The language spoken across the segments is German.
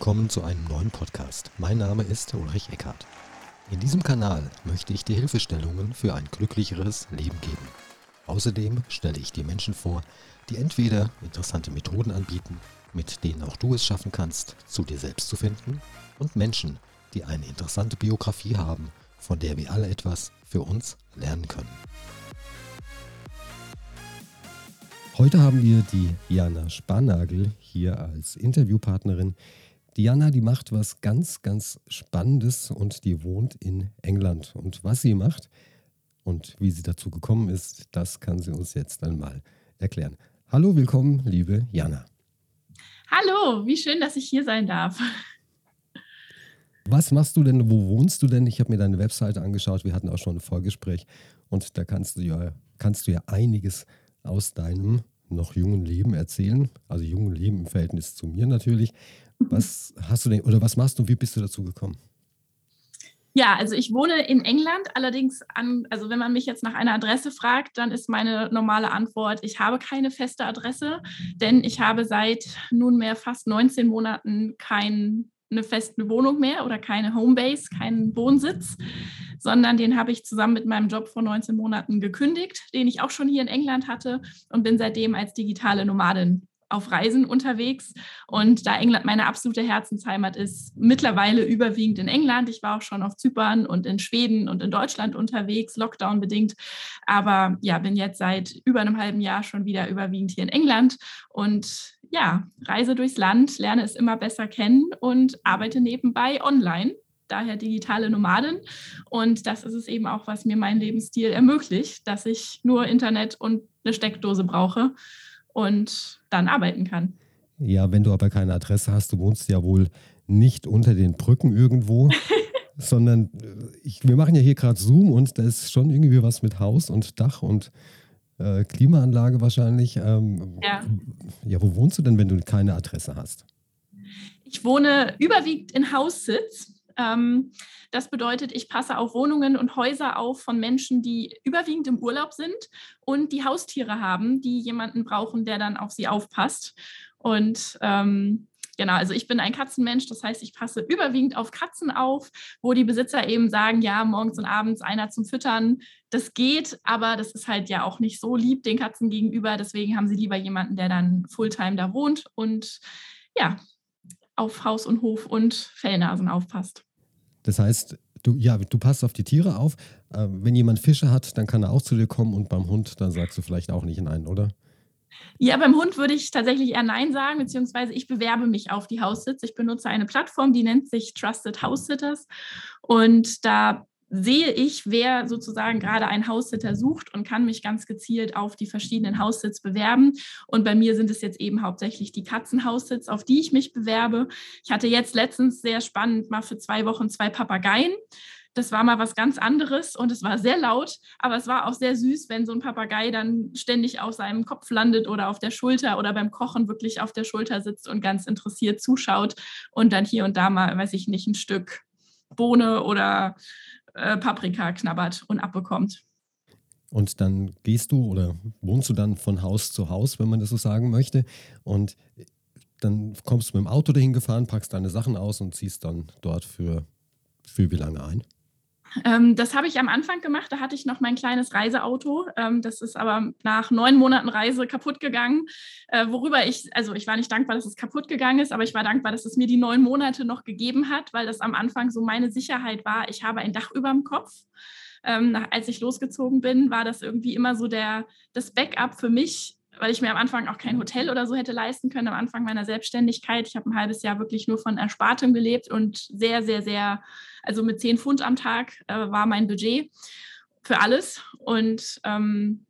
willkommen zu einem neuen Podcast. Mein Name ist Ulrich Eckhardt. In diesem Kanal möchte ich dir Hilfestellungen für ein glücklicheres Leben geben. Außerdem stelle ich dir Menschen vor, die entweder interessante Methoden anbieten, mit denen auch du es schaffen kannst, zu dir selbst zu finden, und Menschen, die eine interessante Biografie haben, von der wir alle etwas für uns lernen können. Heute haben wir die Jana Spanagel hier als Interviewpartnerin. Diana, die macht was ganz, ganz Spannendes und die wohnt in England. Und was sie macht und wie sie dazu gekommen ist, das kann sie uns jetzt einmal erklären. Hallo, willkommen, liebe Jana. Hallo, wie schön, dass ich hier sein darf. Was machst du denn? Wo wohnst du denn? Ich habe mir deine Webseite angeschaut. Wir hatten auch schon ein Vorgespräch und da kannst du ja, kannst du ja einiges aus deinem noch jungen Leben erzählen. Also jungen Leben im Verhältnis zu mir natürlich. Was hast du denn oder was machst du? Wie bist du dazu gekommen? Ja, also ich wohne in England, allerdings an, also wenn man mich jetzt nach einer Adresse fragt, dann ist meine normale Antwort, ich habe keine feste Adresse, denn ich habe seit nunmehr fast 19 Monaten keine feste Wohnung mehr oder keine Homebase, keinen Wohnsitz, sondern den habe ich zusammen mit meinem Job vor 19 Monaten gekündigt, den ich auch schon hier in England hatte und bin seitdem als digitale Nomadin auf Reisen unterwegs. Und da England meine absolute Herzensheimat ist, mittlerweile überwiegend in England. Ich war auch schon auf Zypern und in Schweden und in Deutschland unterwegs, Lockdown bedingt. Aber ja, bin jetzt seit über einem halben Jahr schon wieder überwiegend hier in England und ja, reise durchs Land, lerne es immer besser kennen und arbeite nebenbei online daher digitale Nomadin. Und das ist es eben auch, was mir mein Lebensstil ermöglicht, dass ich nur Internet und eine Steckdose brauche und dann arbeiten kann. Ja, wenn du aber keine Adresse hast, du wohnst ja wohl nicht unter den Brücken irgendwo, sondern äh, ich, wir machen ja hier gerade Zoom und da ist schon irgendwie was mit Haus und Dach und äh, Klimaanlage wahrscheinlich. Ähm, ja. ja, wo wohnst du denn, wenn du keine Adresse hast? Ich wohne überwiegend in Haussitz. Ähm, das bedeutet, ich passe auf Wohnungen und Häuser auf von Menschen, die überwiegend im Urlaub sind und die Haustiere haben, die jemanden brauchen, der dann auf sie aufpasst. Und ähm, Genau, also ich bin ein Katzenmensch, das heißt, ich passe überwiegend auf Katzen auf, wo die Besitzer eben sagen, ja, morgens und abends einer zum Füttern, das geht, aber das ist halt ja auch nicht so lieb den Katzen gegenüber. Deswegen haben sie lieber jemanden, der dann Fulltime da wohnt und ja, auf Haus und Hof und Fellnasen aufpasst. Das heißt, du, ja, du passt auf die Tiere auf. Äh, wenn jemand Fische hat, dann kann er auch zu dir kommen und beim Hund, dann sagst du vielleicht auch nicht Nein, oder? Ja, beim Hund würde ich tatsächlich eher Nein sagen, beziehungsweise ich bewerbe mich auf die Haussitz. Ich benutze eine Plattform, die nennt sich Trusted House Sitters. Und da sehe ich, wer sozusagen gerade einen Haussitter sucht und kann mich ganz gezielt auf die verschiedenen Haussitz bewerben. Und bei mir sind es jetzt eben hauptsächlich die Katzenhaussitz, auf die ich mich bewerbe. Ich hatte jetzt letztens sehr spannend mal für zwei Wochen zwei Papageien. Das war mal was ganz anderes und es war sehr laut, aber es war auch sehr süß, wenn so ein Papagei dann ständig auf seinem Kopf landet oder auf der Schulter oder beim Kochen wirklich auf der Schulter sitzt und ganz interessiert zuschaut und dann hier und da mal, weiß ich nicht, ein Stück Bohne oder äh, Paprika knabbert und abbekommt. Und dann gehst du oder wohnst du dann von Haus zu Haus, wenn man das so sagen möchte. Und dann kommst du mit dem Auto dahin gefahren, packst deine Sachen aus und ziehst dann dort für, für wie lange ein? Ähm, das habe ich am Anfang gemacht. Da hatte ich noch mein kleines Reiseauto. Ähm, das ist aber nach neun Monaten Reise kaputt gegangen. Äh, worüber ich, also ich war nicht dankbar, dass es kaputt gegangen ist, aber ich war dankbar, dass es mir die neun Monate noch gegeben hat, weil das am Anfang so meine Sicherheit war. Ich habe ein Dach über dem Kopf. Ähm, als ich losgezogen bin, war das irgendwie immer so der, das Backup für mich, weil ich mir am Anfang auch kein Hotel oder so hätte leisten können, am Anfang meiner Selbstständigkeit. Ich habe ein halbes Jahr wirklich nur von Erspartem gelebt und sehr, sehr, sehr, also mit 10 Pfund am Tag äh, war mein Budget für alles. Und ähm,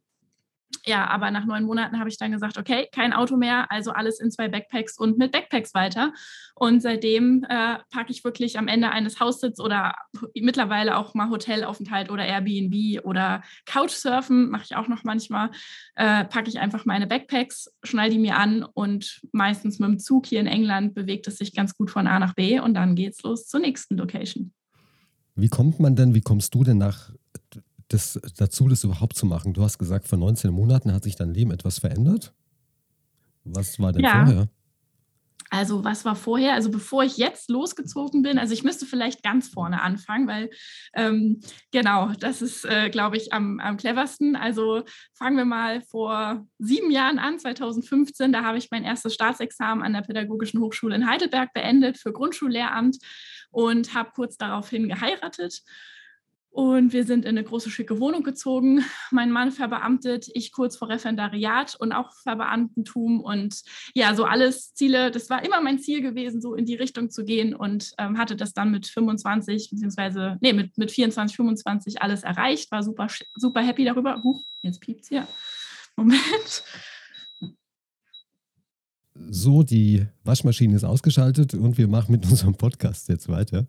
ja, aber nach neun Monaten habe ich dann gesagt, okay, kein Auto mehr, also alles in zwei Backpacks und mit Backpacks weiter. Und seitdem äh, packe ich wirklich am Ende eines Haussitz oder mittlerweile auch mal Hotelaufenthalt oder Airbnb oder Couchsurfen mache ich auch noch manchmal. Äh, packe ich einfach meine Backpacks, schneide die mir an und meistens mit dem Zug hier in England bewegt es sich ganz gut von A nach B und dann geht es los zur nächsten Location. Wie kommt man denn, wie kommst du denn nach das, dazu, das überhaupt zu machen? Du hast gesagt, vor 19 Monaten hat sich dein Leben etwas verändert. Was war denn ja. vorher? Also was war vorher? Also bevor ich jetzt losgezogen bin, also ich müsste vielleicht ganz vorne anfangen, weil ähm, genau, das ist, äh, glaube ich, am, am cleversten. Also fangen wir mal vor sieben Jahren an, 2015. Da habe ich mein erstes Staatsexamen an der Pädagogischen Hochschule in Heidelberg beendet für Grundschullehramt und habe kurz daraufhin geheiratet. Und wir sind in eine große, schicke Wohnung gezogen. Mein Mann verbeamtet, ich kurz vor Referendariat und auch Verbeamtentum. Und ja, so alles Ziele, das war immer mein Ziel gewesen, so in die Richtung zu gehen und ähm, hatte das dann mit 25, beziehungsweise, nee, mit, mit 24, 25 alles erreicht, war super, super happy darüber. Huch, jetzt piept's hier. Moment. So, die Waschmaschine ist ausgeschaltet und wir machen mit unserem Podcast jetzt weiter.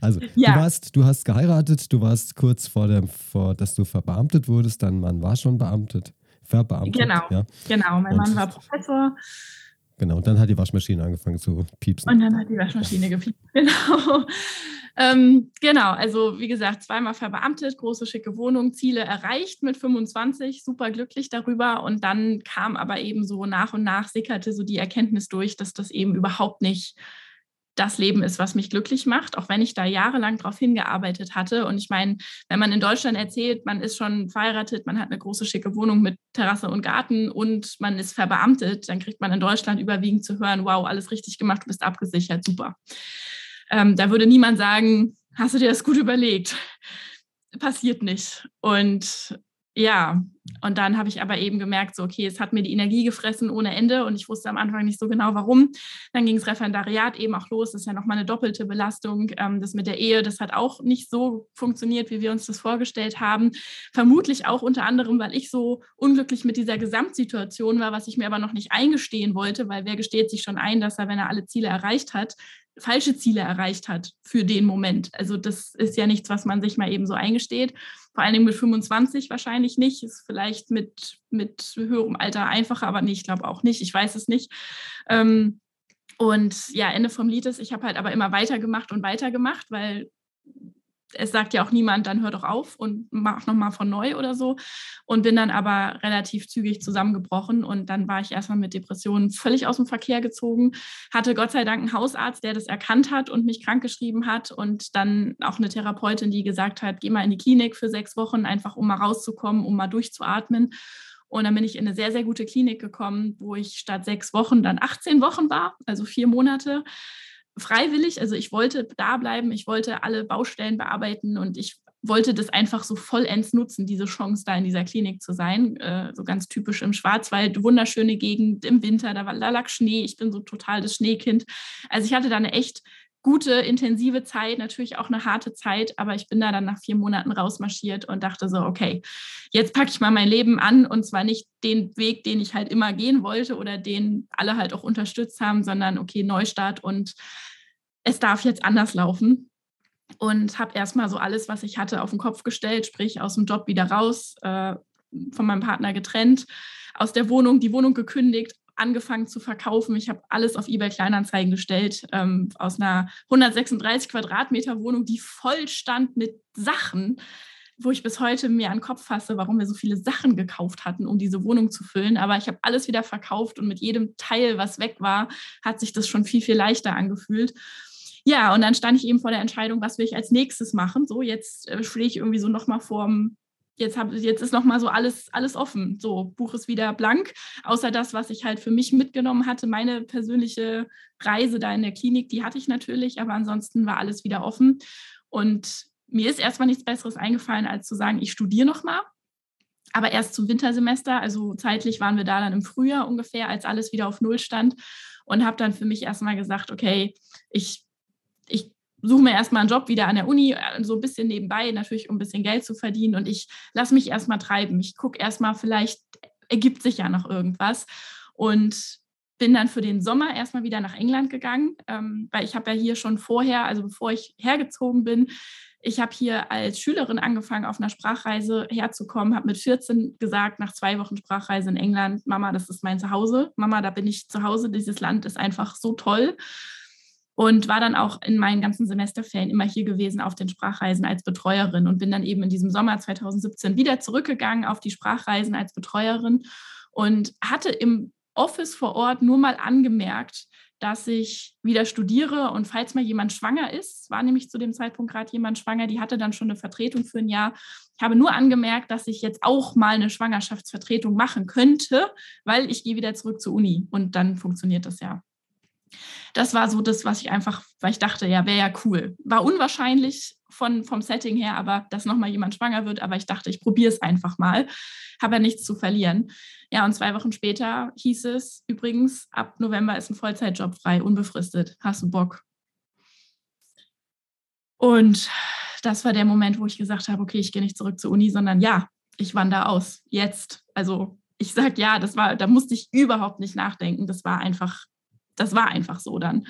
Also, ja. du warst, du hast geheiratet, du warst kurz vor dem, vor, dass du verbeamtet wurdest, dein Mann war schon beamtet, verbeamtet. Genau, ja. genau. Mein und, Mann war Professor. Genau, und dann hat die Waschmaschine angefangen zu piepsen. Und dann hat die Waschmaschine gepiepst, genau. ähm, genau, also wie gesagt, zweimal verbeamtet, große schicke Wohnung, Ziele erreicht mit 25, super glücklich darüber. Und dann kam aber eben so nach und nach sickerte so die Erkenntnis durch, dass das eben überhaupt nicht das Leben ist, was mich glücklich macht, auch wenn ich da jahrelang darauf hingearbeitet hatte. Und ich meine, wenn man in Deutschland erzählt, man ist schon verheiratet, man hat eine große schicke Wohnung mit Terrasse und Garten und man ist verbeamtet, dann kriegt man in Deutschland überwiegend zu hören, wow, alles richtig gemacht, du bist abgesichert, super. Ähm, da würde niemand sagen, hast du dir das gut überlegt? Passiert nicht. Und ja, und dann habe ich aber eben gemerkt, so, okay, es hat mir die Energie gefressen ohne Ende und ich wusste am Anfang nicht so genau, warum. Dann ging das Referendariat eben auch los. Das ist ja nochmal eine doppelte Belastung. Ähm, das mit der Ehe, das hat auch nicht so funktioniert, wie wir uns das vorgestellt haben. Vermutlich auch unter anderem, weil ich so unglücklich mit dieser Gesamtsituation war, was ich mir aber noch nicht eingestehen wollte, weil wer gesteht sich schon ein, dass er, wenn er alle Ziele erreicht hat, falsche Ziele erreicht hat für den Moment. Also das ist ja nichts, was man sich mal eben so eingesteht. Vor allen Dingen mit 25 wahrscheinlich nicht. Ist vielleicht mit, mit höherem Alter einfacher, aber nee, ich glaube auch nicht. Ich weiß es nicht. Ähm, und ja, Ende vom Lied ist, ich habe halt aber immer weitergemacht und weitergemacht, weil es sagt ja auch niemand, dann hör doch auf und mach nochmal von neu oder so. Und bin dann aber relativ zügig zusammengebrochen und dann war ich erstmal mit Depressionen völlig aus dem Verkehr gezogen. Hatte Gott sei Dank einen Hausarzt, der das erkannt hat und mich krankgeschrieben hat und dann auch eine Therapeutin, die gesagt hat, geh mal in die Klinik für sechs Wochen, einfach um mal rauszukommen, um mal durchzuatmen. Und dann bin ich in eine sehr, sehr gute Klinik gekommen, wo ich statt sechs Wochen dann 18 Wochen war, also vier Monate freiwillig. Also ich wollte da bleiben, ich wollte alle Baustellen bearbeiten und ich wollte das einfach so vollends nutzen, diese Chance da in dieser Klinik zu sein. Äh, so ganz typisch im Schwarzwald, wunderschöne Gegend im Winter, da, war, da lag Schnee, ich bin so total das Schneekind. Also ich hatte da eine echt gute, intensive Zeit, natürlich auch eine harte Zeit, aber ich bin da dann nach vier Monaten rausmarschiert und dachte so, okay, jetzt packe ich mal mein Leben an und zwar nicht den Weg, den ich halt immer gehen wollte oder den alle halt auch unterstützt haben, sondern okay, Neustart und es darf jetzt anders laufen. Und habe erstmal so alles, was ich hatte, auf den Kopf gestellt, sprich aus dem Job wieder raus, äh, von meinem Partner getrennt, aus der Wohnung, die Wohnung gekündigt, angefangen zu verkaufen. Ich habe alles auf eBay Kleinanzeigen gestellt, ähm, aus einer 136 Quadratmeter Wohnung, die voll stand mit Sachen, wo ich bis heute mir an den Kopf fasse, warum wir so viele Sachen gekauft hatten, um diese Wohnung zu füllen. Aber ich habe alles wieder verkauft und mit jedem Teil, was weg war, hat sich das schon viel, viel leichter angefühlt. Ja, und dann stand ich eben vor der Entscheidung, was will ich als nächstes machen. So, jetzt äh, stehe ich irgendwie so nochmal vorm jetzt, hab, jetzt ist nochmal so alles, alles offen. So, Buch ist wieder blank, außer das, was ich halt für mich mitgenommen hatte. Meine persönliche Reise da in der Klinik, die hatte ich natürlich, aber ansonsten war alles wieder offen. Und mir ist erstmal nichts Besseres eingefallen, als zu sagen, ich studiere nochmal. Aber erst zum Wintersemester, also zeitlich waren wir da dann im Frühjahr ungefähr, als alles wieder auf Null stand. Und habe dann für mich erstmal gesagt, okay, ich ich suche mir erstmal einen Job wieder an der Uni, äh, so ein bisschen nebenbei, natürlich um ein bisschen Geld zu verdienen. Und ich lasse mich erstmal treiben. Ich gucke erstmal, vielleicht ergibt sich ja noch irgendwas. Und bin dann für den Sommer erstmal wieder nach England gegangen, ähm, weil ich habe ja hier schon vorher, also bevor ich hergezogen bin, ich habe hier als Schülerin angefangen, auf einer Sprachreise herzukommen, habe mit 14 gesagt, nach zwei Wochen Sprachreise in England, Mama, das ist mein Zuhause. Mama, da bin ich zu Hause. Dieses Land ist einfach so toll und war dann auch in meinen ganzen Semesterferien immer hier gewesen auf den Sprachreisen als Betreuerin und bin dann eben in diesem Sommer 2017 wieder zurückgegangen auf die Sprachreisen als Betreuerin und hatte im Office vor Ort nur mal angemerkt, dass ich wieder studiere und falls mal jemand schwanger ist, war nämlich zu dem Zeitpunkt gerade jemand schwanger, die hatte dann schon eine Vertretung für ein Jahr. Ich habe nur angemerkt, dass ich jetzt auch mal eine Schwangerschaftsvertretung machen könnte, weil ich gehe wieder zurück zur Uni und dann funktioniert das ja. Das war so das, was ich einfach, weil ich dachte, ja, wäre ja cool. War unwahrscheinlich von, vom Setting her, aber dass nochmal jemand schwanger wird, aber ich dachte, ich probiere es einfach mal. Habe ja nichts zu verlieren. Ja, und zwei Wochen später hieß es übrigens, ab November ist ein Vollzeitjob frei, unbefristet. Hast du Bock? Und das war der Moment, wo ich gesagt habe, okay, ich gehe nicht zurück zur Uni, sondern ja, ich wandere aus. Jetzt. Also ich sage ja, das war, da musste ich überhaupt nicht nachdenken. Das war einfach, das war einfach so dann.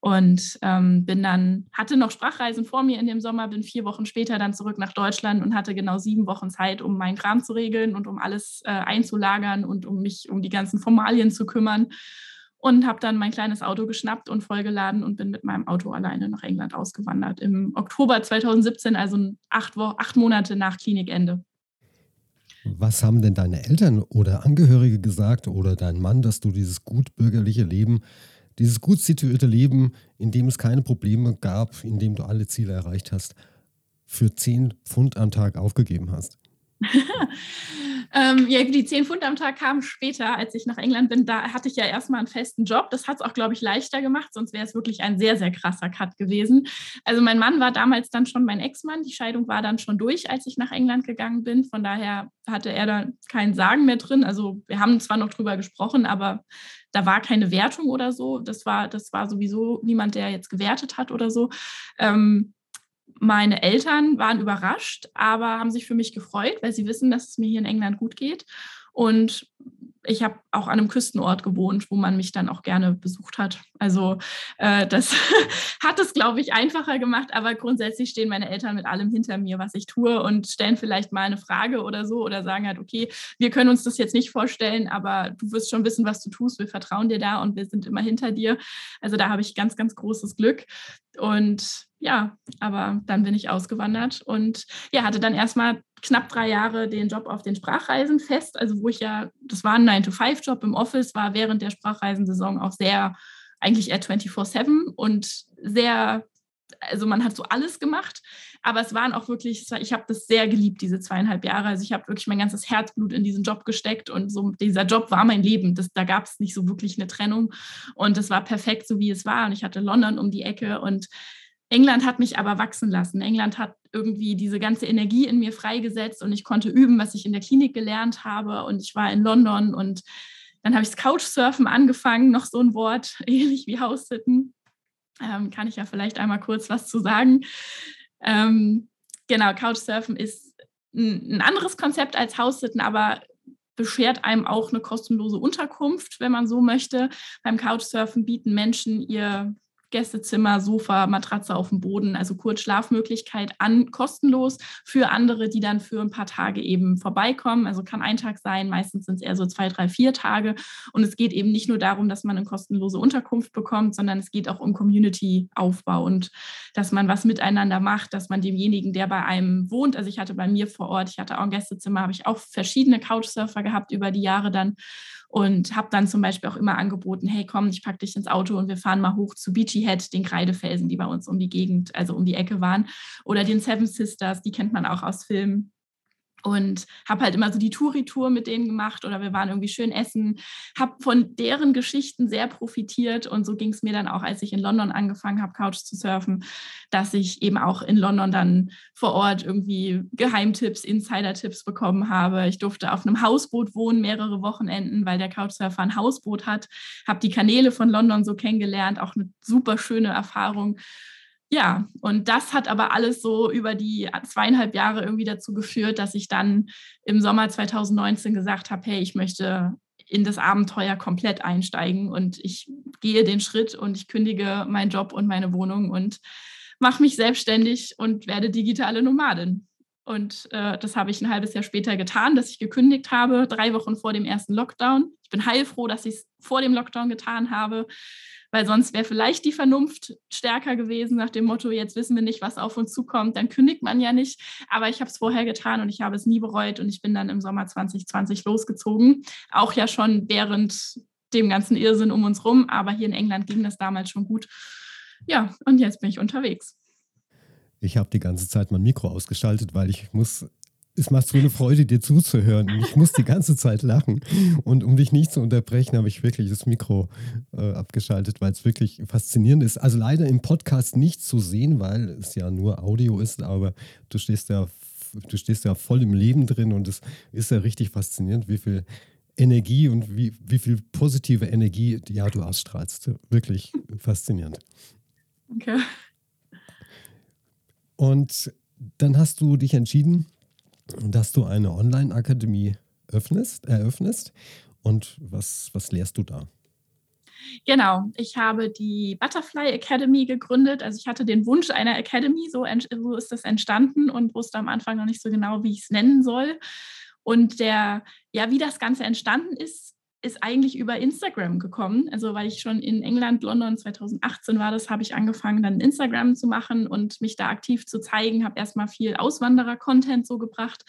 Und ähm, bin dann, hatte noch Sprachreisen vor mir in dem Sommer, bin vier Wochen später dann zurück nach Deutschland und hatte genau sieben Wochen Zeit, um meinen Kram zu regeln und um alles äh, einzulagern und um mich um die ganzen Formalien zu kümmern. Und habe dann mein kleines Auto geschnappt und vollgeladen und bin mit meinem Auto alleine nach England ausgewandert im Oktober 2017, also acht, Wo acht Monate nach Klinikende. Was haben denn deine Eltern oder Angehörige gesagt oder dein Mann, dass du dieses gut bürgerliche Leben dieses gut situierte Leben, in dem es keine Probleme gab, in dem du alle Ziele erreicht hast, für 10 Pfund am Tag aufgegeben hast? ähm, ja, die 10 Pfund am Tag kamen später, als ich nach England bin. Da hatte ich ja erstmal einen festen Job. Das hat es auch, glaube ich, leichter gemacht, sonst wäre es wirklich ein sehr, sehr krasser Cut gewesen. Also mein Mann war damals dann schon mein Ex-Mann. Die Scheidung war dann schon durch, als ich nach England gegangen bin. Von daher hatte er da kein Sagen mehr drin. Also wir haben zwar noch drüber gesprochen, aber da war keine Wertung oder so. Das war, das war sowieso niemand, der jetzt gewertet hat oder so. Ähm, meine Eltern waren überrascht, aber haben sich für mich gefreut, weil sie wissen, dass es mir hier in England gut geht. Und ich habe auch an einem Küstenort gewohnt, wo man mich dann auch gerne besucht hat. Also äh, das hat es, glaube ich, einfacher gemacht, aber grundsätzlich stehen meine Eltern mit allem hinter mir, was ich tue und stellen vielleicht mal eine Frage oder so oder sagen halt, okay, wir können uns das jetzt nicht vorstellen, aber du wirst schon wissen, was du tust, wir vertrauen dir da und wir sind immer hinter dir. Also da habe ich ganz, ganz großes Glück. Und ja, aber dann bin ich ausgewandert und ja, hatte dann erstmal knapp drei Jahre den Job auf den Sprachreisen fest, also wo ich ja, das war ein 9-to-5-Job im Office, war während der Sprachreisensaison auch sehr, eigentlich eher 24-7 und sehr, also man hat so alles gemacht, aber es waren auch wirklich, ich habe das sehr geliebt, diese zweieinhalb Jahre, also ich habe wirklich mein ganzes Herzblut in diesen Job gesteckt und so dieser Job war mein Leben, das, da gab es nicht so wirklich eine Trennung und es war perfekt, so wie es war. Und ich hatte London um die Ecke und England hat mich aber wachsen lassen. England hat irgendwie diese ganze Energie in mir freigesetzt und ich konnte üben, was ich in der Klinik gelernt habe. Und ich war in London und dann habe ich das Couchsurfen angefangen, noch so ein Wort, ähnlich wie House-Sitten. Ähm, kann ich ja vielleicht einmal kurz was zu sagen. Ähm, genau, Couchsurfen ist ein, ein anderes Konzept als House-Sitten, aber beschert einem auch eine kostenlose Unterkunft, wenn man so möchte. Beim Couchsurfen bieten Menschen ihr Gästezimmer, Sofa, Matratze auf dem Boden, also kurz Schlafmöglichkeit an, kostenlos für andere, die dann für ein paar Tage eben vorbeikommen. Also kann ein Tag sein, meistens sind es eher so zwei, drei, vier Tage. Und es geht eben nicht nur darum, dass man eine kostenlose Unterkunft bekommt, sondern es geht auch um Community-Aufbau und dass man was miteinander macht, dass man demjenigen, der bei einem wohnt, also ich hatte bei mir vor Ort, ich hatte auch ein Gästezimmer, habe ich auch verschiedene Couchsurfer gehabt über die Jahre dann und habe dann zum Beispiel auch immer angeboten, hey komm, ich packe dich ins Auto und wir fahren mal hoch zu Beachy Head, den Kreidefelsen, die bei uns um die Gegend, also um die Ecke waren, oder den Seven Sisters, die kennt man auch aus Filmen und habe halt immer so die Touri-Tour mit denen gemacht oder wir waren irgendwie schön essen, habe von deren Geschichten sehr profitiert und so ging es mir dann auch, als ich in London angefangen habe, Couch zu surfen, dass ich eben auch in London dann vor Ort irgendwie Geheimtipps, Insider-Tipps bekommen habe. Ich durfte auf einem Hausboot wohnen, mehrere Wochenenden, weil der Couchsurfer ein Hausboot hat, habe die Kanäle von London so kennengelernt, auch eine super schöne Erfahrung ja, und das hat aber alles so über die zweieinhalb Jahre irgendwie dazu geführt, dass ich dann im Sommer 2019 gesagt habe, hey, ich möchte in das Abenteuer komplett einsteigen und ich gehe den Schritt und ich kündige meinen Job und meine Wohnung und mache mich selbstständig und werde digitale Nomadin. Und äh, das habe ich ein halbes Jahr später getan, dass ich gekündigt habe, drei Wochen vor dem ersten Lockdown. Ich bin heilfroh, dass ich es vor dem Lockdown getan habe, weil sonst wäre vielleicht die Vernunft stärker gewesen nach dem Motto, jetzt wissen wir nicht, was auf uns zukommt, dann kündigt man ja nicht. Aber ich habe es vorher getan und ich habe es nie bereut und ich bin dann im Sommer 2020 losgezogen. Auch ja schon während dem ganzen Irrsinn um uns rum, aber hier in England ging das damals schon gut. Ja, und jetzt bin ich unterwegs. Ich habe die ganze Zeit mein Mikro ausgeschaltet, weil ich muss, es macht so eine Freude, dir zuzuhören. Ich muss die ganze Zeit lachen. Und um dich nicht zu unterbrechen, habe ich wirklich das Mikro äh, abgeschaltet, weil es wirklich faszinierend ist. Also leider im Podcast nicht zu sehen, weil es ja nur Audio ist, aber du stehst ja, du stehst ja voll im Leben drin und es ist ja richtig faszinierend, wie viel Energie und wie, wie viel positive Energie ja, du ausstrahlst. Wirklich faszinierend. Okay. Und dann hast du dich entschieden, dass du eine Online-Akademie öffnest, eröffnest. Und was, was lehrst du da? Genau, ich habe die Butterfly Academy gegründet. Also ich hatte den Wunsch einer Academy, so, so ist das entstanden und wusste am Anfang noch nicht so genau, wie ich es nennen soll. Und der, ja, wie das Ganze entstanden ist, ist eigentlich über Instagram gekommen. Also weil ich schon in England, London 2018 war das, habe ich angefangen, dann Instagram zu machen und mich da aktiv zu zeigen, habe erstmal viel Auswanderer-Content so gebracht.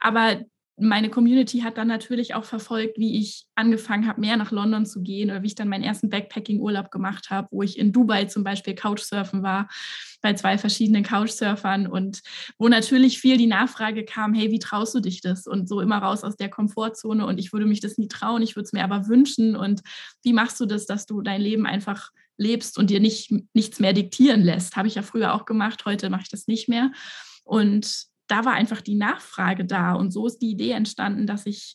Aber meine Community hat dann natürlich auch verfolgt, wie ich angefangen habe, mehr nach London zu gehen oder wie ich dann meinen ersten Backpacking-Urlaub gemacht habe, wo ich in Dubai zum Beispiel Couchsurfen war, bei zwei verschiedenen Couchsurfern und wo natürlich viel die Nachfrage kam, hey, wie traust du dich das? Und so immer raus aus der Komfortzone und ich würde mich das nie trauen, ich würde es mir aber wünschen und wie machst du das, dass du dein Leben einfach lebst und dir nicht, nichts mehr diktieren lässt? Habe ich ja früher auch gemacht, heute mache ich das nicht mehr. Und da war einfach die Nachfrage da. Und so ist die Idee entstanden, dass ich,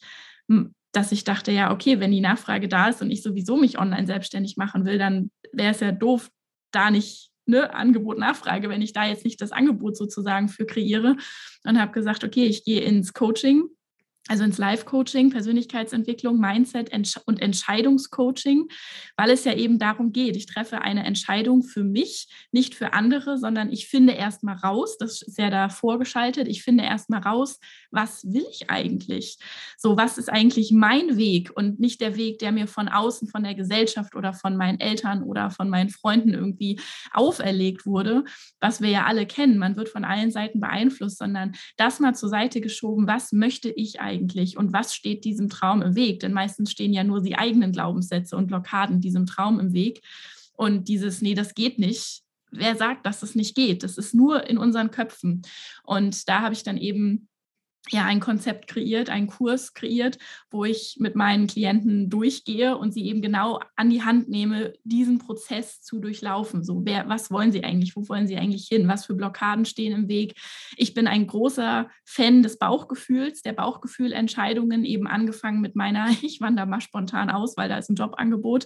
dass ich dachte, ja, okay, wenn die Nachfrage da ist und ich sowieso mich online selbstständig machen will, dann wäre es ja doof, da nicht ne, Angebot, Nachfrage, wenn ich da jetzt nicht das Angebot sozusagen für kreiere. Und habe gesagt, okay, ich gehe ins Coaching also ins Live-Coaching, Persönlichkeitsentwicklung, Mindset und Entscheidungscoaching, weil es ja eben darum geht, ich treffe eine Entscheidung für mich, nicht für andere, sondern ich finde erstmal raus, das ist ja da vorgeschaltet, ich finde erstmal raus, was will ich eigentlich? So, was ist eigentlich mein Weg und nicht der Weg, der mir von außen, von der Gesellschaft oder von meinen Eltern oder von meinen Freunden irgendwie auferlegt wurde, was wir ja alle kennen. Man wird von allen Seiten beeinflusst, sondern das mal zur Seite geschoben, was möchte ich eigentlich? Eigentlich und was steht diesem Traum im Weg? Denn meistens stehen ja nur die eigenen Glaubenssätze und Blockaden diesem Traum im Weg. Und dieses, nee, das geht nicht. Wer sagt, dass es nicht geht? Das ist nur in unseren Köpfen. Und da habe ich dann eben ja ein Konzept kreiert, einen Kurs kreiert, wo ich mit meinen Klienten durchgehe und sie eben genau an die Hand nehme, diesen Prozess zu durchlaufen. So, wer, was wollen sie eigentlich? Wo wollen sie eigentlich hin? Was für Blockaden stehen im Weg? Ich bin ein großer Fan des Bauchgefühls, der Bauchgefühlentscheidungen, eben angefangen mit meiner, ich wandere mal spontan aus, weil da ist ein Jobangebot.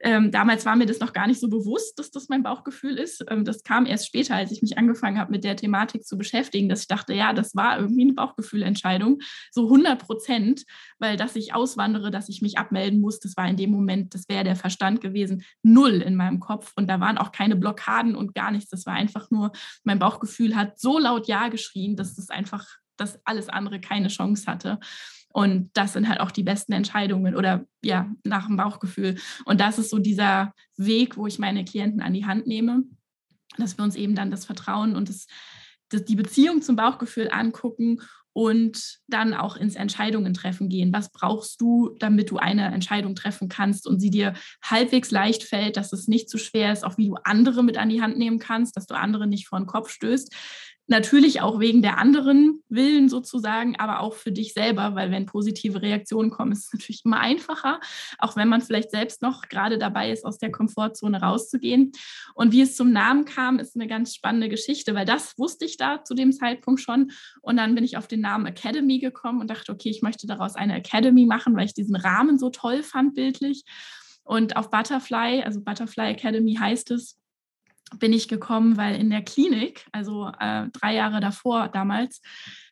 Ähm, damals war mir das noch gar nicht so bewusst, dass das mein Bauchgefühl ist. Ähm, das kam erst später, als ich mich angefangen habe, mit der Thematik zu beschäftigen, dass ich dachte, ja, das war irgendwie eine Bauchgefühlentscheidung, so 100 Prozent, weil dass ich auswandere, dass ich mich abmelden muss, das war in dem Moment, das wäre der Verstand gewesen, null in meinem Kopf. Und da waren auch keine Blockaden und gar nichts. Das war einfach nur, mein Bauchgefühl hat so laut Ja geschrien, dass das einfach, dass alles andere keine Chance hatte. Und das sind halt auch die besten Entscheidungen oder ja, nach dem Bauchgefühl. Und das ist so dieser Weg, wo ich meine Klienten an die Hand nehme, dass wir uns eben dann das Vertrauen und das, das die Beziehung zum Bauchgefühl angucken und dann auch ins Entscheidungen treffen gehen. Was brauchst du, damit du eine Entscheidung treffen kannst und sie dir halbwegs leicht fällt, dass es nicht zu schwer ist, auch wie du andere mit an die Hand nehmen kannst, dass du andere nicht vor den Kopf stößt. Natürlich auch wegen der anderen Willen sozusagen, aber auch für dich selber, weil wenn positive Reaktionen kommen, ist es natürlich immer einfacher, auch wenn man vielleicht selbst noch gerade dabei ist, aus der Komfortzone rauszugehen. Und wie es zum Namen kam, ist eine ganz spannende Geschichte, weil das wusste ich da zu dem Zeitpunkt schon. Und dann bin ich auf den Namen Academy gekommen und dachte, okay, ich möchte daraus eine Academy machen, weil ich diesen Rahmen so toll fand bildlich. Und auf Butterfly, also Butterfly Academy heißt es, bin ich gekommen, weil in der Klinik, also äh, drei Jahre davor damals,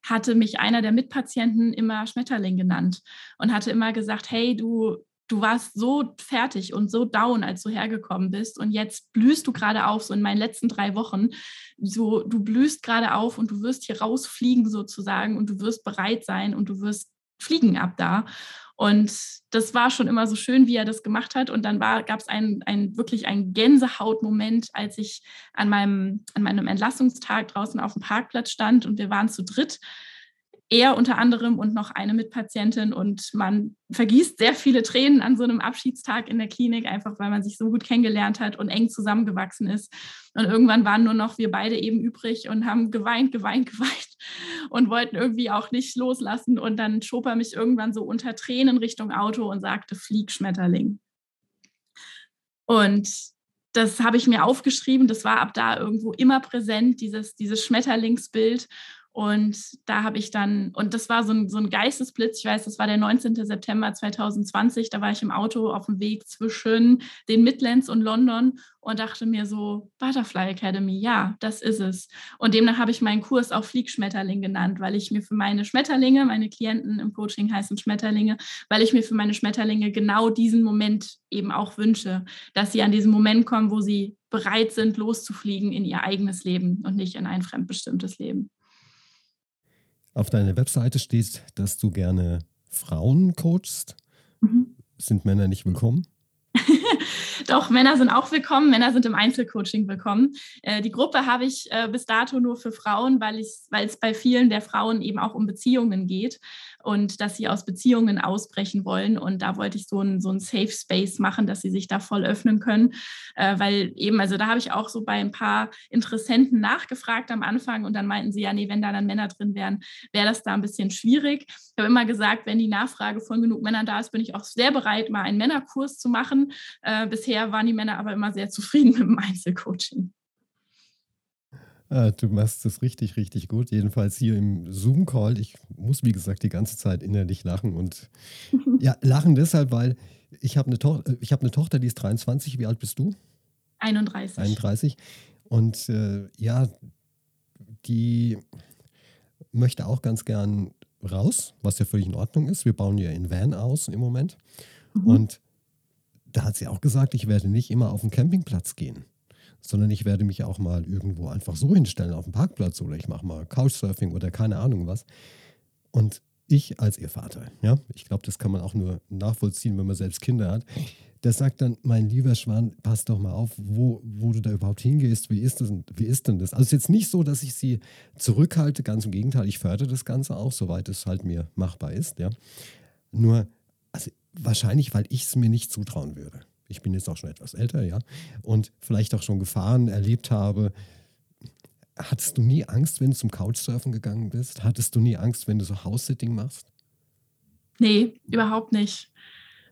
hatte mich einer der Mitpatienten immer Schmetterling genannt und hatte immer gesagt, hey, du du warst so fertig und so down, als du hergekommen bist. Und jetzt blühst du gerade auf, so in meinen letzten drei Wochen. So, du blühst gerade auf und du wirst hier rausfliegen sozusagen und du wirst bereit sein und du wirst fliegen ab da. Und das war schon immer so schön, wie er das gemacht hat. Und dann gab es einen, einen wirklich einen Gänsehautmoment, als ich an meinem, an meinem Entlassungstag draußen auf dem Parkplatz stand und wir waren zu dritt er unter anderem und noch eine Mitpatientin. Und man vergießt sehr viele Tränen an so einem Abschiedstag in der Klinik, einfach weil man sich so gut kennengelernt hat und eng zusammengewachsen ist. Und irgendwann waren nur noch wir beide eben übrig und haben geweint, geweint, geweint und wollten irgendwie auch nicht loslassen. Und dann schob er mich irgendwann so unter Tränen Richtung Auto und sagte, flieg Schmetterling. Und das habe ich mir aufgeschrieben. Das war ab da irgendwo immer präsent, dieses, dieses Schmetterlingsbild. Und da habe ich dann, und das war so ein, so ein Geistesblitz, ich weiß, das war der 19. September 2020, da war ich im Auto auf dem Weg zwischen den Midlands und London und dachte mir so, Butterfly Academy, ja, das ist es. Und demnach habe ich meinen Kurs auch Fliegschmetterling genannt, weil ich mir für meine Schmetterlinge, meine Klienten im Coaching heißen Schmetterlinge, weil ich mir für meine Schmetterlinge genau diesen Moment eben auch wünsche, dass sie an diesen Moment kommen, wo sie bereit sind, loszufliegen in ihr eigenes Leben und nicht in ein fremdbestimmtes Leben. Auf deiner Webseite steht, dass du gerne Frauen coachst. Mhm. Sind Männer nicht willkommen? Doch, Männer sind auch willkommen. Männer sind im Einzelcoaching willkommen. Äh, die Gruppe habe ich äh, bis dato nur für Frauen, weil, es bei vielen der Frauen eben auch um Beziehungen geht und dass sie aus Beziehungen ausbrechen wollen. Und da wollte ich so ein, so Safe Space machen, dass sie sich da voll öffnen können. Äh, weil eben, also da habe ich auch so bei ein paar Interessenten nachgefragt am Anfang und dann meinten sie, ja, nee, wenn da dann Männer drin wären, wäre das da ein bisschen schwierig. Ich habe immer gesagt, wenn die Nachfrage von genug Männern da ist, bin ich auch sehr bereit, mal einen Männerkurs zu machen. Äh, bisher waren die Männer aber immer sehr zufrieden mit dem Einzelcoaching. Ah, du machst das richtig, richtig gut. Jedenfalls hier im Zoom-Call. Ich muss, wie gesagt, die ganze Zeit innerlich lachen. Und ja, lachen deshalb, weil ich habe eine, to hab eine Tochter, die ist 23. Wie alt bist du? 31. 31. Und äh, ja, die möchte auch ganz gern raus, was ja völlig in Ordnung ist. Wir bauen ja in Van aus im Moment. Mhm. Und da hat sie auch gesagt, ich werde nicht immer auf den Campingplatz gehen sondern ich werde mich auch mal irgendwo einfach so hinstellen auf dem Parkplatz oder ich mache mal Couchsurfing oder keine Ahnung was. Und ich als ihr Vater, ja, ich glaube, das kann man auch nur nachvollziehen, wenn man selbst Kinder hat, der sagt dann, mein lieber Schwan, pass doch mal auf, wo, wo du da überhaupt hingehst, wie ist, das, wie ist denn das? Also es ist jetzt nicht so, dass ich sie zurückhalte, ganz im Gegenteil, ich fördere das Ganze auch, soweit es halt mir machbar ist, ja. Nur, also wahrscheinlich, weil ich es mir nicht zutrauen würde ich bin jetzt auch schon etwas älter, ja, und vielleicht auch schon Gefahren erlebt habe. Hattest du nie Angst, wenn du zum Couchsurfen gegangen bist? Hattest du nie Angst, wenn du so House-Sitting machst? Nee, überhaupt nicht.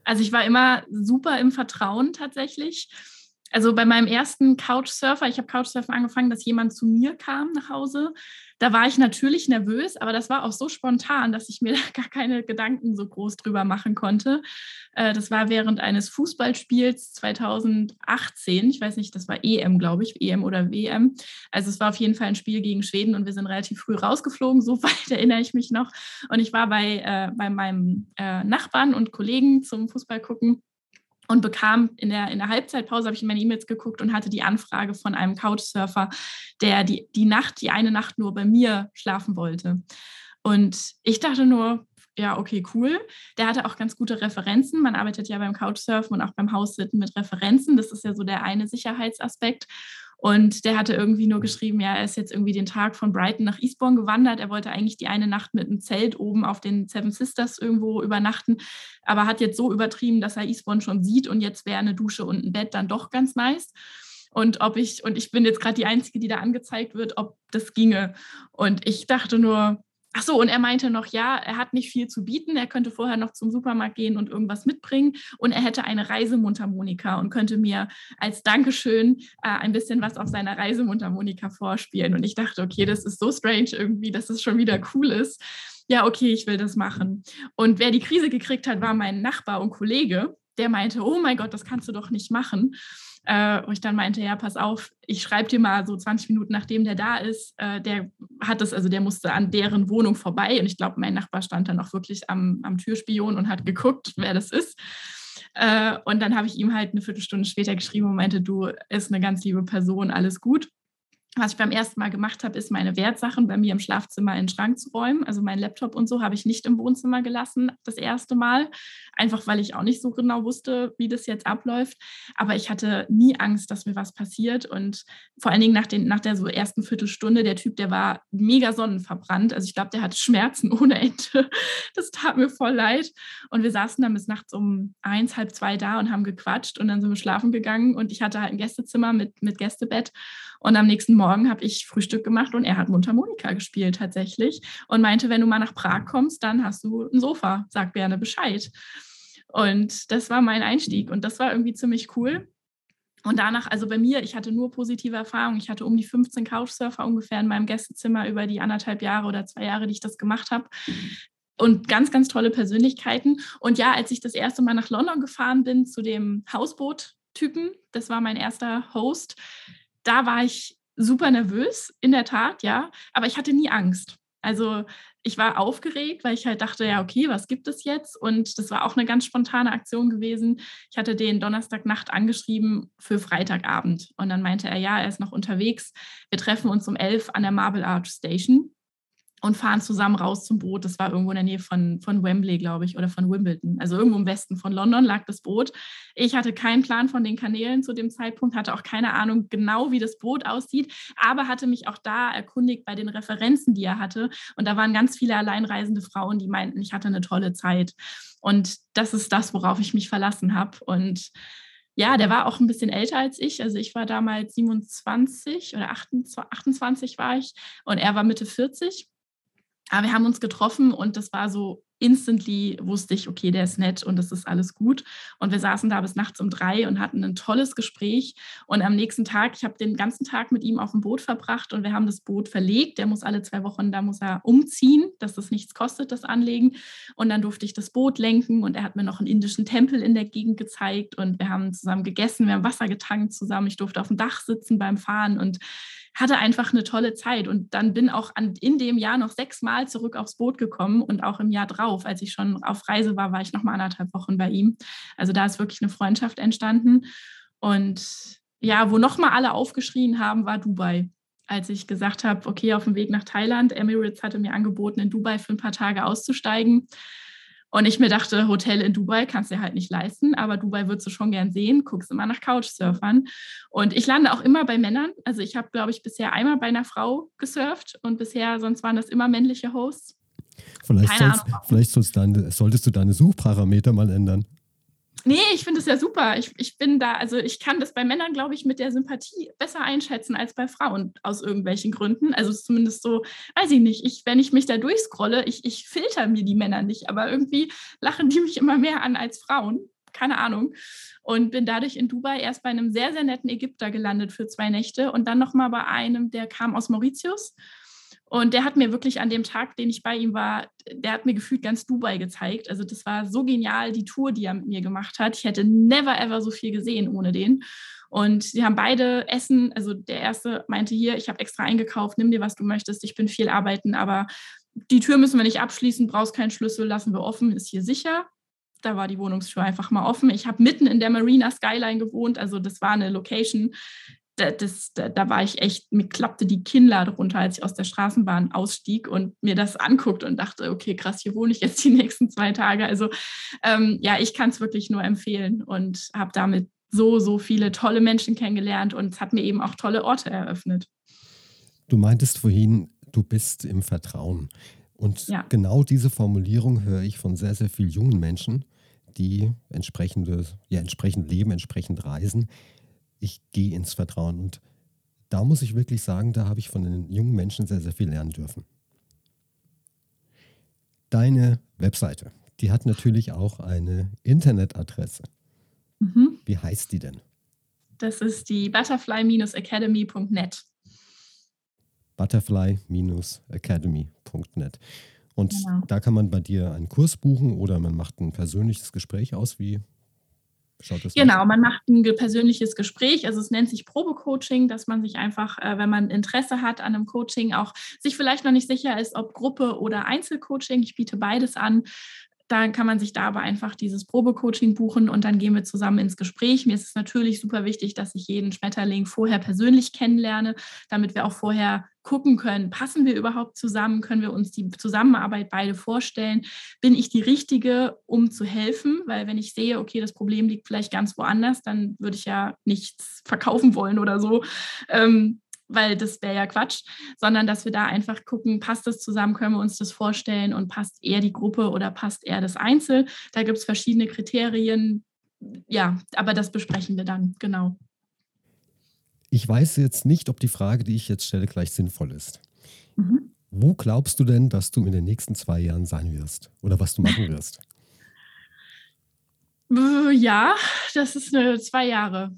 Also ich war immer super im Vertrauen tatsächlich. Also bei meinem ersten Couchsurfer, ich habe Couchsurfen angefangen, dass jemand zu mir kam nach Hause da war ich natürlich nervös, aber das war auch so spontan, dass ich mir da gar keine Gedanken so groß drüber machen konnte. Äh, das war während eines Fußballspiels 2018. Ich weiß nicht, das war EM, glaube ich, EM oder WM. Also es war auf jeden Fall ein Spiel gegen Schweden und wir sind relativ früh rausgeflogen. So weit erinnere ich mich noch. Und ich war bei, äh, bei meinem äh, Nachbarn und Kollegen zum Fußball gucken und bekam in der, in der Halbzeitpause, habe ich in meine E-Mails geguckt und hatte die Anfrage von einem Couchsurfer, der die, die Nacht, die eine Nacht nur bei mir schlafen wollte. Und ich dachte nur, ja, okay, cool. Der hatte auch ganz gute Referenzen. Man arbeitet ja beim Couchsurfen und auch beim Haussitten mit Referenzen. Das ist ja so der eine Sicherheitsaspekt. Und der hatte irgendwie nur geschrieben, ja, er ist jetzt irgendwie den Tag von Brighton nach Eastbourne gewandert. Er wollte eigentlich die eine Nacht mit einem Zelt oben auf den Seven Sisters irgendwo übernachten, aber hat jetzt so übertrieben, dass er Eastbourne schon sieht und jetzt wäre eine Dusche und ein Bett dann doch ganz nice und ob ich, und ich bin jetzt gerade die Einzige, die da angezeigt wird, ob das ginge. Und ich dachte nur, Ach so, und er meinte noch, ja, er hat nicht viel zu bieten. Er könnte vorher noch zum Supermarkt gehen und irgendwas mitbringen. Und er hätte eine Reisemundharmonika und könnte mir als Dankeschön äh, ein bisschen was auf seiner Reisemundharmonika vorspielen. Und ich dachte, okay, das ist so strange irgendwie, dass es schon wieder cool ist. Ja, okay, ich will das machen. Und wer die Krise gekriegt hat, war mein Nachbar und Kollege. Der meinte, oh mein Gott, das kannst du doch nicht machen äh, wo ich dann meinte, ja, pass auf, ich schreibe dir mal so 20 Minuten, nachdem der da ist, äh, der hat es, also der musste an deren Wohnung vorbei und ich glaube, mein Nachbar stand dann auch wirklich am, am Türspion und hat geguckt, wer das ist. Äh, und dann habe ich ihm halt eine Viertelstunde später geschrieben und meinte, du ist eine ganz liebe Person, alles gut. Was ich beim ersten Mal gemacht habe, ist meine Wertsachen bei mir im Schlafzimmer in den Schrank zu räumen. Also mein Laptop und so habe ich nicht im Wohnzimmer gelassen, das erste Mal. Einfach weil ich auch nicht so genau wusste, wie das jetzt abläuft. Aber ich hatte nie Angst, dass mir was passiert. Und vor allen Dingen nach, den, nach der so ersten Viertelstunde, der Typ, der war mega sonnenverbrannt. Also ich glaube, der hatte Schmerzen ohne Ende. Das tat mir voll leid. Und wir saßen dann bis nachts um eins, halb zwei da und haben gequatscht. Und dann sind wir schlafen gegangen. Und ich hatte halt ein Gästezimmer mit, mit Gästebett. Und am nächsten Morgen habe ich Frühstück gemacht und er hat Mundharmonika gespielt tatsächlich und meinte, wenn du mal nach Prag kommst, dann hast du ein Sofa, sag gerne Bescheid. Und das war mein Einstieg und das war irgendwie ziemlich cool. Und danach, also bei mir, ich hatte nur positive Erfahrungen. Ich hatte um die 15 Couchsurfer ungefähr in meinem Gästezimmer über die anderthalb Jahre oder zwei Jahre, die ich das gemacht habe. Und ganz, ganz tolle Persönlichkeiten. Und ja, als ich das erste Mal nach London gefahren bin zu dem Hausboot-Typen, das war mein erster Host, da war ich super nervös, in der Tat, ja, aber ich hatte nie Angst. Also ich war aufgeregt, weil ich halt dachte, ja, okay, was gibt es jetzt? Und das war auch eine ganz spontane Aktion gewesen. Ich hatte den Donnerstagnacht angeschrieben für Freitagabend. Und dann meinte er, ja, er ist noch unterwegs. Wir treffen uns um elf an der Marble Arch Station und fahren zusammen raus zum Boot. Das war irgendwo in der Nähe von, von Wembley, glaube ich, oder von Wimbledon. Also irgendwo im Westen von London lag das Boot. Ich hatte keinen Plan von den Kanälen zu dem Zeitpunkt, hatte auch keine Ahnung genau, wie das Boot aussieht, aber hatte mich auch da erkundigt bei den Referenzen, die er hatte. Und da waren ganz viele alleinreisende Frauen, die meinten, ich hatte eine tolle Zeit. Und das ist das, worauf ich mich verlassen habe. Und ja, der war auch ein bisschen älter als ich. Also ich war damals 27 oder 28, 28 war ich und er war Mitte 40. Aber wir haben uns getroffen und das war so instantly wusste ich, okay, der ist nett und das ist alles gut. Und wir saßen da bis nachts um drei und hatten ein tolles Gespräch. Und am nächsten Tag, ich habe den ganzen Tag mit ihm auf dem Boot verbracht und wir haben das Boot verlegt. Der muss alle zwei Wochen, da muss er umziehen, dass das nichts kostet, das Anlegen. Und dann durfte ich das Boot lenken und er hat mir noch einen indischen Tempel in der Gegend gezeigt und wir haben zusammen gegessen, wir haben Wasser getankt zusammen. Ich durfte auf dem Dach sitzen beim Fahren und hatte einfach eine tolle Zeit. Und dann bin auch an, in dem Jahr noch sechsmal zurück aufs Boot gekommen und auch im Jahr drauf, als ich schon auf Reise war, war ich noch mal anderthalb Wochen bei ihm. Also da ist wirklich eine Freundschaft entstanden. Und ja, wo noch mal alle aufgeschrien haben, war Dubai. Als ich gesagt habe, okay, auf dem Weg nach Thailand, Emirates hatte mir angeboten, in Dubai für ein paar Tage auszusteigen. Und ich mir dachte, Hotel in Dubai kannst du dir halt nicht leisten, aber Dubai würdest du schon gern sehen, guckst immer nach Couchsurfern. Und ich lande auch immer bei Männern. Also ich habe, glaube ich, bisher einmal bei einer Frau gesurft und bisher, sonst waren das immer männliche Hosts. Vielleicht, sollst, vielleicht sollst deine, solltest du deine Suchparameter mal ändern. Nee, ich finde es ja super. Ich, ich bin da, also ich kann das bei Männern, glaube ich, mit der Sympathie besser einschätzen als bei Frauen aus irgendwelchen Gründen. Also zumindest so, weiß ich nicht, ich, wenn ich mich da durchscrolle, ich, ich filter mir die Männer nicht, aber irgendwie lachen die mich immer mehr an als Frauen. Keine Ahnung. Und bin dadurch in Dubai erst bei einem sehr, sehr netten Ägypter gelandet für zwei Nächte und dann nochmal bei einem, der kam aus Mauritius und der hat mir wirklich an dem Tag, den ich bei ihm war, der hat mir gefühlt ganz Dubai gezeigt. Also das war so genial, die Tour, die er mit mir gemacht hat. Ich hätte never ever so viel gesehen ohne den. Und sie haben beide Essen, also der erste meinte hier, ich habe extra eingekauft, nimm dir, was du möchtest, ich bin viel arbeiten, aber die Tür müssen wir nicht abschließen, brauchst keinen Schlüssel, lassen wir offen, ist hier sicher. Da war die Wohnungstür einfach mal offen. Ich habe mitten in der Marina Skyline gewohnt, also das war eine Location, das, da, war ich echt, mir klappte die Kinnlade runter, als ich aus der Straßenbahn ausstieg und mir das anguckte und dachte, okay, krass, hier wohne ich jetzt die nächsten zwei Tage. Also ähm, ja, ich kann es wirklich nur empfehlen und habe damit so, so viele tolle Menschen kennengelernt und es hat mir eben auch tolle Orte eröffnet. Du meintest vorhin, du bist im Vertrauen. Und ja. genau diese Formulierung höre ich von sehr, sehr vielen jungen Menschen, die entsprechende, ja, entsprechend leben, entsprechend reisen ich gehe ins Vertrauen. Und da muss ich wirklich sagen, da habe ich von den jungen Menschen sehr, sehr viel lernen dürfen. Deine Webseite, die hat natürlich auch eine Internetadresse. Mhm. Wie heißt die denn? Das ist die butterfly-academy.net. Butterfly-academy.net. Und genau. da kann man bei dir einen Kurs buchen oder man macht ein persönliches Gespräch aus. Wie genau, man macht ein persönliches Gespräch. Also es nennt sich Probecoaching, dass man sich einfach, äh, wenn man Interesse hat an einem Coaching, auch sich vielleicht noch nicht sicher ist, ob Gruppe oder Einzelcoaching. Ich biete beides an dann kann man sich da aber einfach dieses Probecoaching buchen und dann gehen wir zusammen ins Gespräch. Mir ist es natürlich super wichtig, dass ich jeden Schmetterling vorher persönlich kennenlerne, damit wir auch vorher gucken können, passen wir überhaupt zusammen, können wir uns die Zusammenarbeit beide vorstellen, bin ich die Richtige, um zu helfen, weil wenn ich sehe, okay, das Problem liegt vielleicht ganz woanders, dann würde ich ja nichts verkaufen wollen oder so. Ähm, weil das wäre ja Quatsch, sondern dass wir da einfach gucken, passt das zusammen, können wir uns das vorstellen und passt eher die Gruppe oder passt eher das Einzel. Da gibt es verschiedene Kriterien. Ja, aber das besprechen wir dann, genau. Ich weiß jetzt nicht, ob die Frage, die ich jetzt stelle, gleich sinnvoll ist. Mhm. Wo glaubst du denn, dass du in den nächsten zwei Jahren sein wirst oder was du machen wirst? Ja, das ist eine zwei Jahre.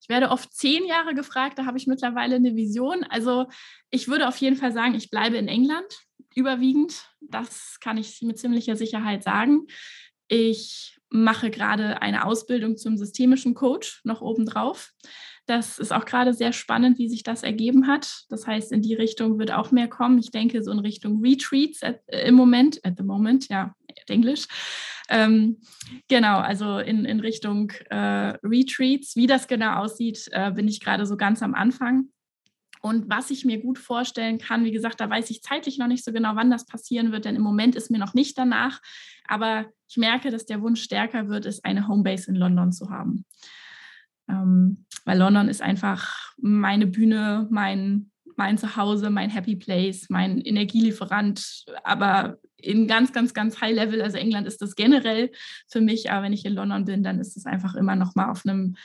Ich werde oft zehn Jahre gefragt, da habe ich mittlerweile eine Vision. Also ich würde auf jeden Fall sagen, ich bleibe in England überwiegend. Das kann ich mit ziemlicher Sicherheit sagen. Ich mache gerade eine Ausbildung zum systemischen Coach noch obendrauf. Das ist auch gerade sehr spannend, wie sich das ergeben hat. Das heißt, in die Richtung wird auch mehr kommen. Ich denke so in Richtung Retreats at, äh, im Moment, at the moment, ja, Englisch. Ähm, genau, also in, in Richtung äh, Retreats. Wie das genau aussieht, äh, bin ich gerade so ganz am Anfang. Und was ich mir gut vorstellen kann, wie gesagt, da weiß ich zeitlich noch nicht so genau, wann das passieren wird, denn im Moment ist mir noch nicht danach. Aber ich merke, dass der Wunsch stärker wird, ist eine Homebase in London zu haben. Ähm, weil London ist einfach meine Bühne, mein, mein Zuhause, mein Happy Place, mein Energielieferant, aber in ganz, ganz, ganz High Level. Also England ist das generell für mich, aber wenn ich in London bin, dann ist es einfach immer noch mal auf einem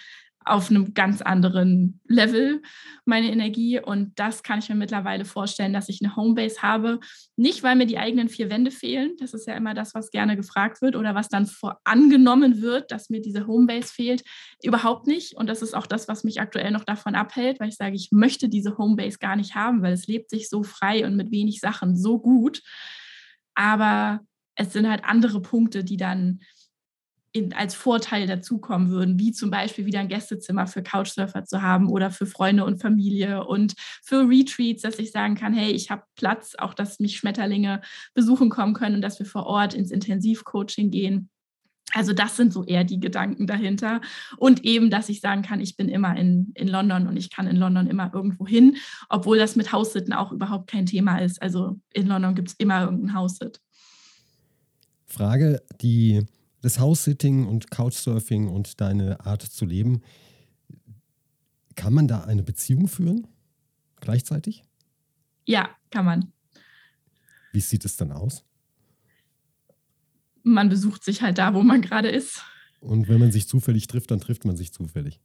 auf einem ganz anderen Level meine Energie. Und das kann ich mir mittlerweile vorstellen, dass ich eine Homebase habe. Nicht, weil mir die eigenen vier Wände fehlen. Das ist ja immer das, was gerne gefragt wird oder was dann vorangenommen wird, dass mir diese Homebase fehlt. Überhaupt nicht. Und das ist auch das, was mich aktuell noch davon abhält, weil ich sage, ich möchte diese Homebase gar nicht haben, weil es lebt sich so frei und mit wenig Sachen so gut. Aber es sind halt andere Punkte, die dann in, als Vorteil dazukommen würden, wie zum Beispiel wieder ein Gästezimmer für Couchsurfer zu haben oder für Freunde und Familie und für Retreats, dass ich sagen kann, hey, ich habe Platz, auch dass mich Schmetterlinge besuchen kommen können und dass wir vor Ort ins Intensivcoaching gehen. Also das sind so eher die Gedanken dahinter. Und eben, dass ich sagen kann, ich bin immer in, in London und ich kann in London immer irgendwo hin, obwohl das mit Haussitten auch überhaupt kein Thema ist. Also in London gibt es immer irgendein Haussit. Frage, die das House-Sitting und Couchsurfing und deine Art zu leben, kann man da eine Beziehung führen gleichzeitig? Ja, kann man. Wie sieht es dann aus? Man besucht sich halt da, wo man gerade ist. Und wenn man sich zufällig trifft, dann trifft man sich zufällig.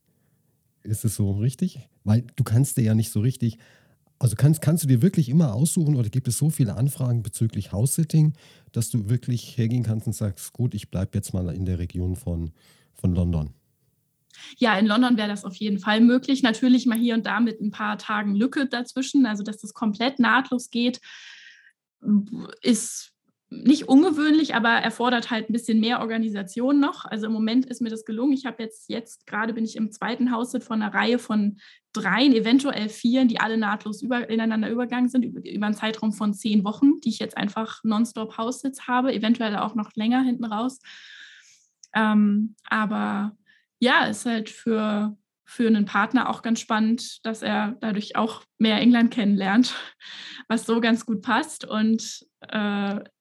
Ist es so richtig? Weil du kannst dir ja nicht so richtig also kannst, kannst du dir wirklich immer aussuchen oder gibt es so viele Anfragen bezüglich House-Sitting, dass du wirklich hergehen kannst und sagst, gut, ich bleibe jetzt mal in der Region von, von London? Ja, in London wäre das auf jeden Fall möglich. Natürlich mal hier und da mit ein paar Tagen Lücke dazwischen, also dass das komplett nahtlos geht, ist nicht ungewöhnlich, aber erfordert halt ein bisschen mehr Organisation noch. Also im Moment ist mir das gelungen. Ich habe jetzt, jetzt gerade bin ich im zweiten Haussit von einer Reihe von dreien, eventuell vieren, die alle nahtlos über, ineinander übergegangen sind, über, über einen Zeitraum von zehn Wochen, die ich jetzt einfach nonstop Haussitz habe, eventuell auch noch länger hinten raus. Ähm, aber ja, ist halt für, für einen Partner auch ganz spannend, dass er dadurch auch mehr England kennenlernt, was so ganz gut passt. Und äh,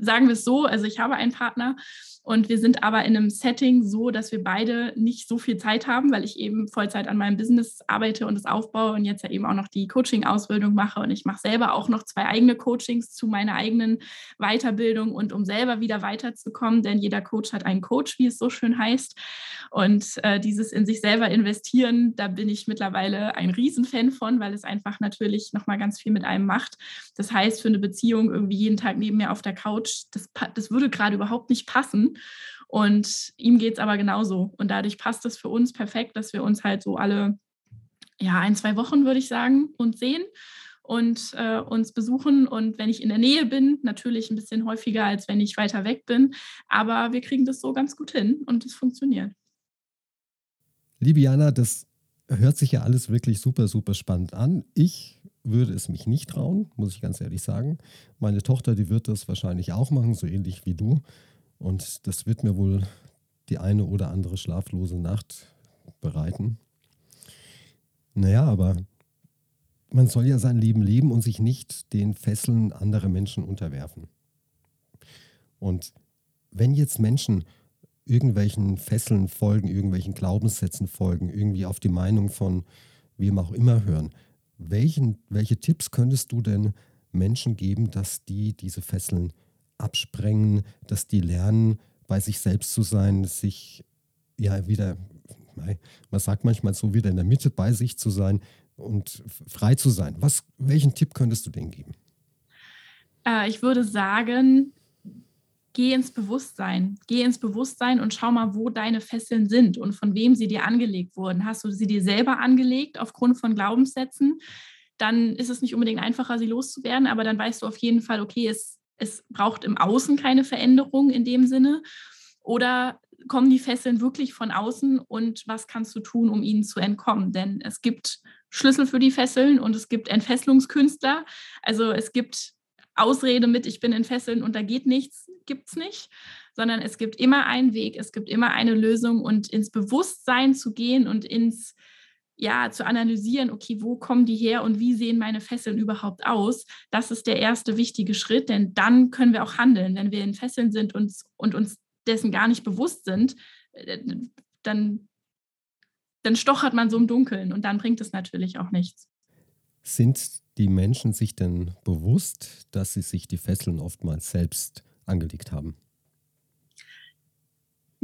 sagen wir es so, also ich habe einen Partner und wir sind aber in einem Setting so, dass wir beide nicht so viel Zeit haben, weil ich eben Vollzeit an meinem Business arbeite und es aufbaue und jetzt ja eben auch noch die Coaching-Ausbildung mache. Und ich mache selber auch noch zwei eigene Coachings zu meiner eigenen Weiterbildung und um selber wieder weiterzukommen, denn jeder Coach hat einen Coach, wie es so schön heißt. Und äh, dieses in sich selber investieren, da bin ich mittlerweile ein Riesenfan von, weil es einfach natürlich nochmal ganz viel mit einem macht. Das heißt, für eine Beziehung irgendwie jeden Tag neben mir auf der Couch, das, das würde gerade überhaupt nicht passen. Und ihm geht es aber genauso. Und dadurch passt es für uns perfekt, dass wir uns halt so alle, ja, ein, zwei Wochen, würde ich sagen, uns sehen und äh, uns besuchen. Und wenn ich in der Nähe bin, natürlich ein bisschen häufiger, als wenn ich weiter weg bin. Aber wir kriegen das so ganz gut hin und es funktioniert. Liebe Jana, das hört sich ja alles wirklich super, super spannend an. Ich würde es mich nicht trauen, muss ich ganz ehrlich sagen. Meine Tochter, die wird das wahrscheinlich auch machen, so ähnlich wie du. Und das wird mir wohl die eine oder andere schlaflose Nacht bereiten. Naja, aber man soll ja sein Leben leben und sich nicht den Fesseln anderer Menschen unterwerfen. Und wenn jetzt Menschen irgendwelchen Fesseln folgen, irgendwelchen Glaubenssätzen folgen, irgendwie auf die Meinung von wem auch immer hören, welchen, welche Tipps könntest du denn Menschen geben, dass die diese Fesseln absprengen, dass die lernen, bei sich selbst zu sein, sich ja wieder, man sagt manchmal so, wieder in der Mitte bei sich zu sein und frei zu sein. Was, welchen Tipp könntest du denen geben? Äh, ich würde sagen, geh ins Bewusstsein. Geh ins Bewusstsein und schau mal, wo deine Fesseln sind und von wem sie dir angelegt wurden. Hast du sie dir selber angelegt aufgrund von Glaubenssätzen? Dann ist es nicht unbedingt einfacher, sie loszuwerden, aber dann weißt du auf jeden Fall, okay, es, es braucht im Außen keine Veränderung in dem Sinne. Oder kommen die Fesseln wirklich von außen und was kannst du tun, um ihnen zu entkommen? Denn es gibt Schlüssel für die Fesseln und es gibt Entfesselungskünstler. Also es gibt Ausrede mit, ich bin in Fesseln und da geht nichts, gibt es nicht, sondern es gibt immer einen Weg, es gibt immer eine Lösung und ins Bewusstsein zu gehen und ins, ja, zu analysieren, okay, wo kommen die her und wie sehen meine Fesseln überhaupt aus, das ist der erste wichtige Schritt, denn dann können wir auch handeln. Wenn wir in Fesseln sind und, und uns dessen gar nicht bewusst sind, äh, dann, dann stochert man so im Dunkeln und dann bringt es natürlich auch nichts. Sind die Menschen sich denn bewusst, dass sie sich die Fesseln oftmals selbst angelegt haben?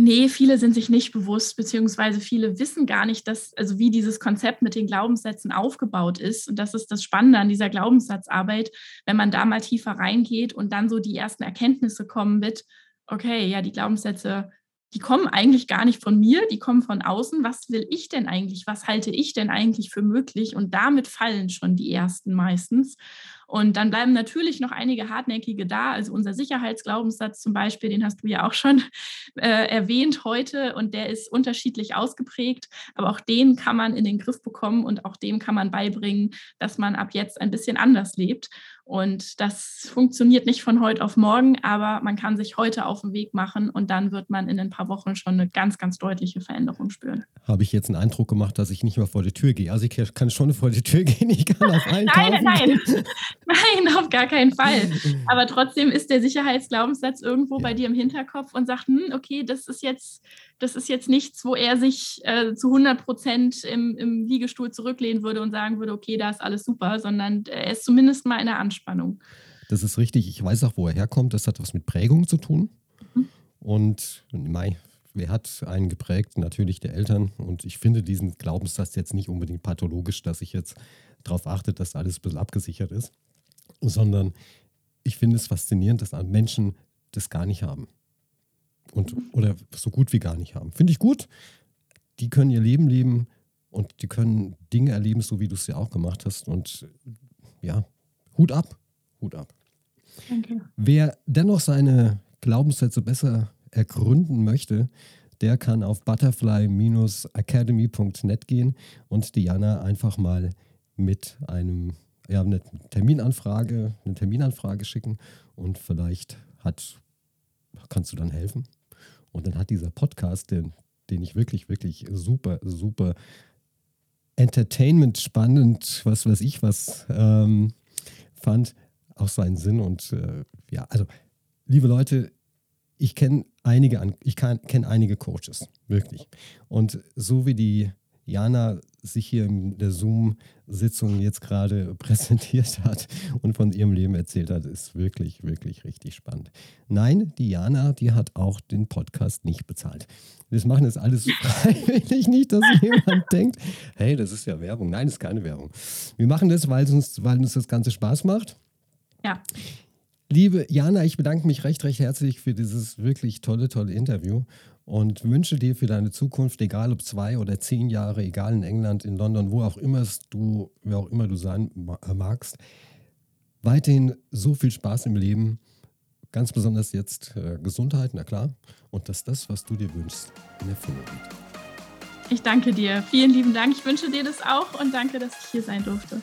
Nee, viele sind sich nicht bewusst, beziehungsweise viele wissen gar nicht, dass, also wie dieses Konzept mit den Glaubenssätzen aufgebaut ist. Und das ist das Spannende an dieser Glaubenssatzarbeit, wenn man da mal tiefer reingeht und dann so die ersten Erkenntnisse kommen mit, okay, ja, die Glaubenssätze die kommen eigentlich gar nicht von mir, die kommen von außen. Was will ich denn eigentlich? Was halte ich denn eigentlich für möglich? Und damit fallen schon die ersten meistens. Und dann bleiben natürlich noch einige hartnäckige da. Also unser Sicherheitsglaubenssatz zum Beispiel, den hast du ja auch schon äh, erwähnt heute und der ist unterschiedlich ausgeprägt. Aber auch den kann man in den Griff bekommen und auch dem kann man beibringen, dass man ab jetzt ein bisschen anders lebt. Und das funktioniert nicht von heute auf morgen, aber man kann sich heute auf den Weg machen und dann wird man in ein paar Wochen schon eine ganz, ganz deutliche Veränderung spüren. Habe ich jetzt einen Eindruck gemacht, dass ich nicht mehr vor die Tür gehe? Also ich kann schon vor die Tür gehen, ich kann auf allen Nein, nein, nein, auf gar keinen Fall. Aber trotzdem ist der Sicherheitsglaubenssatz irgendwo ja. bei dir im Hinterkopf und sagt, hm, okay, das ist jetzt das ist jetzt nichts, wo er sich äh, zu 100 Prozent im, im, Liegestuhl zurücklehnen würde und sagen würde, okay, da ist alles super, sondern er ist zumindest mal in der Anspannung. Das ist richtig. Ich weiß auch, wo er herkommt. Das hat was mit Prägung zu tun. Mhm. Und Mai, wer hat einen geprägt? Natürlich die Eltern. Und ich finde diesen Glaubenssatz jetzt nicht unbedingt pathologisch, dass ich jetzt darauf achte, dass alles ein bisschen abgesichert ist, sondern ich finde es faszinierend, dass Menschen das gar nicht haben und, oder so gut wie gar nicht haben. Finde ich gut. Die können ihr Leben leben und die können Dinge erleben, so wie du es ja auch gemacht hast. Und ja, Hut ab, Hut ab. Danke. Wer dennoch seine Glaubenssätze besser ergründen möchte, der kann auf butterfly-academy.net gehen und Diana einfach mal mit einem ja, eine Terminanfrage, eine Terminanfrage schicken und vielleicht hat, kannst du dann helfen. Und dann hat dieser Podcast, den, den ich wirklich, wirklich super, super Entertainment spannend, was weiß ich was, ähm, fand, auch seinen Sinn. Und äh, ja, also, liebe Leute, ich kenne einige, ich kenne einige Coaches, wirklich. Und so wie die Jana sich hier in der Zoom-Sitzung jetzt gerade präsentiert hat und von ihrem Leben erzählt hat, ist wirklich, wirklich richtig spannend. Nein, die Jana, die hat auch den Podcast nicht bezahlt. Wir machen das alles freiwillig, nicht, dass jemand denkt, hey, das ist ja Werbung. Nein, das ist keine Werbung. Wir machen das, weil uns, weil uns das Ganze Spaß macht. Ja. Liebe Jana, ich bedanke mich recht, recht herzlich für dieses wirklich tolle, tolle Interview und wünsche dir für deine Zukunft, egal ob zwei oder zehn Jahre, egal in England, in London, wo auch immer du, wer auch immer du sein äh, magst, weiterhin so viel Spaß im Leben, ganz besonders jetzt äh, Gesundheit, na klar, und dass das, was du dir wünschst, in Erfüllung geht. Ich danke dir. Vielen lieben Dank. Ich wünsche dir das auch und danke, dass ich hier sein durfte.